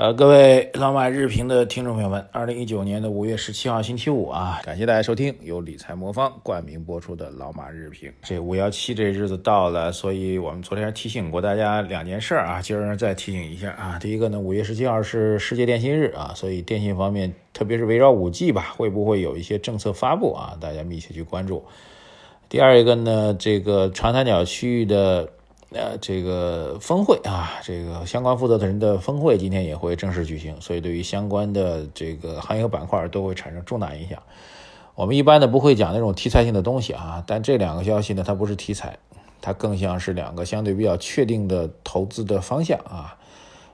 呃，各位老马日评的听众朋友们，二零一九年的五月十七号星期五啊，感谢大家收听由理财魔方冠名播出的老马日评。这五幺七这日子到了，所以我们昨天提醒过大家两件事啊，今儿再提醒一下啊。第一个呢，五月十七号是世界电信日啊，所以电信方面，特别是围绕五 G 吧，会不会有一些政策发布啊？大家密切去关注。第二一个呢，这个长三角区域的。呃，这个峰会啊，这个相关负责的人的峰会今天也会正式举行，所以对于相关的这个行业板块都会产生重大影响。我们一般呢不会讲那种题材性的东西啊，但这两个消息呢，它不是题材，它更像是两个相对比较确定的投资的方向啊，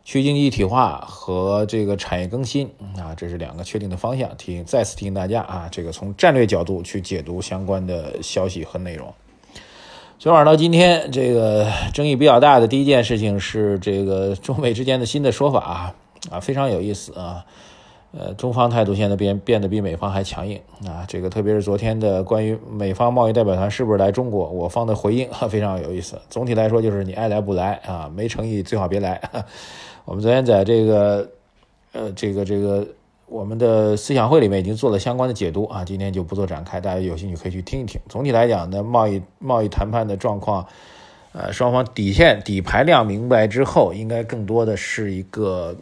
去经济一体化和这个产业更新啊，这是两个确定的方向。提醒再次提醒大家啊，这个从战略角度去解读相关的消息和内容。昨晚到今天，这个争议比较大的第一件事情是这个中美之间的新的说法啊，非常有意思啊。呃，中方态度现在变变得比美方还强硬啊。这个特别是昨天的关于美方贸易代表团是不是来中国，我方的回应非常有意思。总体来说就是你爱来不来啊，没诚意最好别来。我们昨天在这个呃这个这个。我们的思想会里面已经做了相关的解读啊，今天就不做展开，大家有兴趣可以去听一听。总体来讲呢，贸易贸易谈判的状况，呃，双方底线底牌亮明白之后，应该更多的是一个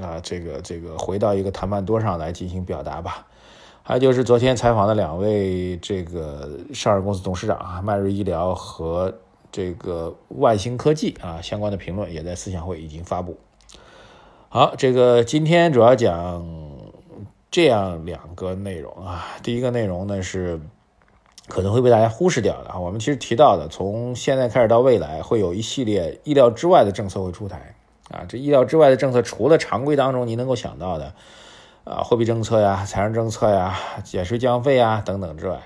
啊，这个这个回到一个谈判桌上来进行表达吧。还有就是昨天采访的两位这个上市公司董事长啊，迈瑞医疗和这个万兴科技啊，相关的评论也在思想会已经发布。好，这个今天主要讲。这样两个内容啊，第一个内容呢是可能会被大家忽视掉的啊。我们其实提到的，从现在开始到未来，会有一系列意料之外的政策会出台啊。这意料之外的政策，除了常规当中您能够想到的啊，货币政策呀、财政政策呀、减税降费啊等等之外，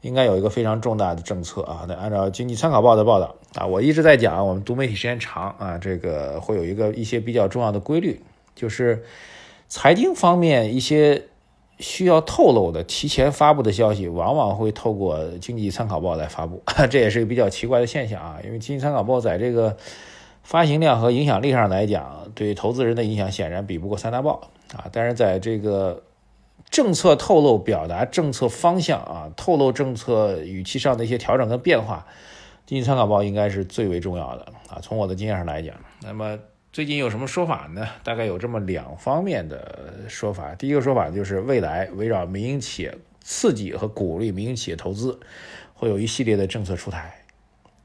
应该有一个非常重大的政策啊。那按照经济参考报的报道啊，我一直在讲，我们读媒体时间长啊，这个会有一个一些比较重要的规律，就是。财经方面一些需要透露的、提前发布的消息，往往会透过《经济参考报》来发布，这也是一个比较奇怪的现象啊。因为《经济参考报》在这个发行量和影响力上来讲，对投资人的影响显然比不过三大报啊。但是在这个政策透露、表达政策方向啊、透露政策语气上的一些调整跟变化，《经济参考报》应该是最为重要的啊。从我的经验上来讲，那么。最近有什么说法呢？大概有这么两方面的说法。第一个说法就是未来围绕民营企业刺激和鼓励民营企业投资，会有一系列的政策出台。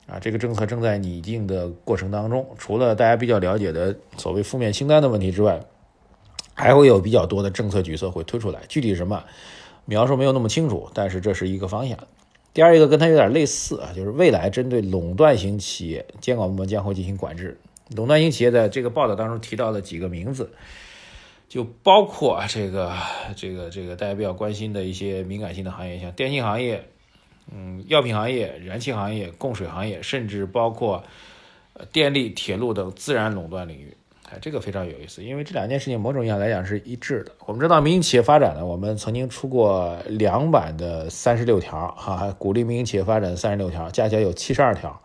啊，这个政策正在拟定的过程当中。除了大家比较了解的所谓负面清单的问题之外，还会有比较多的政策举措会推出来。具体什么描述没有那么清楚，但是这是一个方向。第二一个跟它有点类似啊，就是未来针对垄断型企业，监管部门将会进行管制。垄断型企业的这个报道当中提到了几个名字，就包括这个这个这个大家比较关心的一些敏感性的行业，像电信行业、嗯药品行业、燃气行业、供水行业，甚至包括电力、铁路等自然垄断领域。哎，这个非常有意思，因为这两件事情某种意义上来讲是一致的。我们知道民营企业发展呢，我们曾经出过两版的三十六条，哈，鼓励民营企业发展三十六条，加起来有七十二条。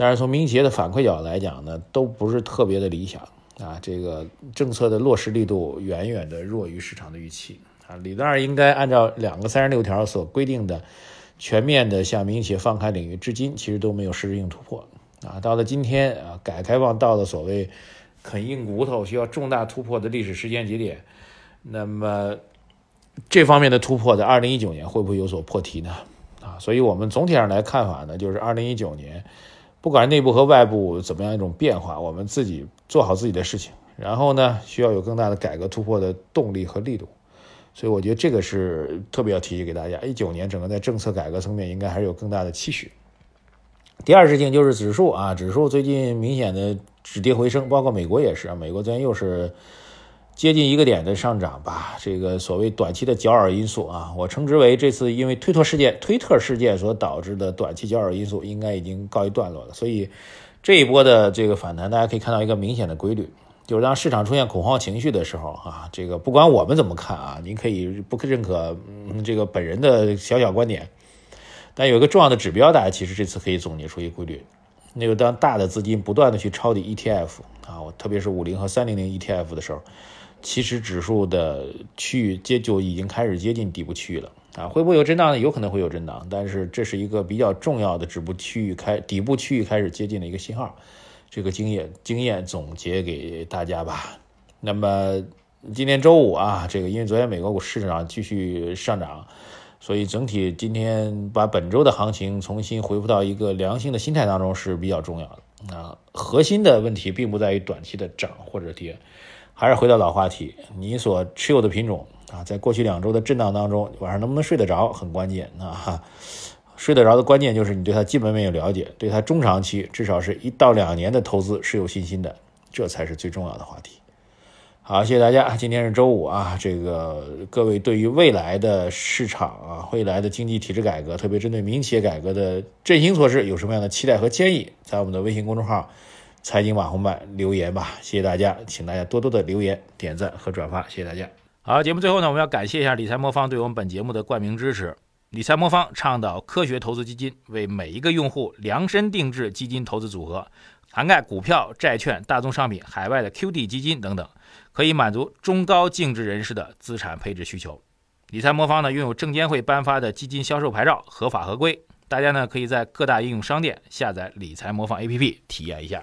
但是从民营企业的反馈角度来讲呢，都不是特别的理想啊。这个政策的落实力度远远的弱于市场的预期啊。理论上应该按照两个三十六条所规定的全面的向民营企业放开领域，至今其实都没有实质性突破啊。到了今天啊，改革开放到了所谓啃硬骨头需要重大突破的历史时间节点，那么这方面的突破在二零一九年会不会有所破题呢？啊，所以我们总体上来看法呢，就是二零一九年。不管内部和外部怎么样一种变化，我们自己做好自己的事情，然后呢，需要有更大的改革突破的动力和力度。所以我觉得这个是特别要提醒给大家。一九年整个在政策改革层面应该还是有更大的期许。第二事情就是指数啊，指数最近明显的止跌回升，包括美国也是，美国昨天又是接近一个点的上涨吧。这个所谓短期的搅耳因素啊，我称之为这次因为推特事件、推特事件所导致的短期搅耳因素，应该已经告一段落了。所以这一波的这个反弹，大家可以看到一个明显的规律，就是当市场出现恐慌情绪的时候啊，这个不管我们怎么看啊，您可以不认可这个本人的小小观点。但有一个重要的指标，大家其实这次可以总结出一个规律，那个当大的资金不断的去抄底 ETF 啊，我特别是五零和三零零 ETF 的时候，其实指数的区域接就已经开始接近底部区域了啊，会不会有震荡呢？有可能会有震荡，但是这是一个比较重要的止步区域开底部区域开始接近的一个信号，这个经验经验总结给大家吧。那么今天周五啊，这个因为昨天美国股市场继续上涨。所以整体今天把本周的行情重新恢复到一个良性的心态当中是比较重要的啊。核心的问题并不在于短期的涨或者跌，还是回到老话题，你所持有的品种啊，在过去两周的震荡当中，晚上能不能睡得着很关键啊。睡得着的关键就是你对它基本面有了解，对它中长期至少是一到两年的投资是有信心的，这才是最重要的话题。好，谢谢大家。今天是周五啊，这个各位对于未来的市场啊，未来的经济体制改革，特别针对民营企业改革的振兴措施，有什么样的期待和建议，在我们的微信公众号“财经网红版”留言吧。谢谢大家，请大家多多的留言、点赞和转发，谢谢大家。好，节目最后呢，我们要感谢一下理财魔方对我们本节目的冠名支持。理财魔方倡导科学投资基金，为每一个用户量身定制基金投资组合，涵盖股票、债券、大宗商品、海外的 QD 基金等等。可以满足中高净值人士的资产配置需求。理财魔方呢拥有证监会颁发的基金销售牌照，合法合规。大家呢可以在各大应用商店下载理财魔方 APP 体验一下。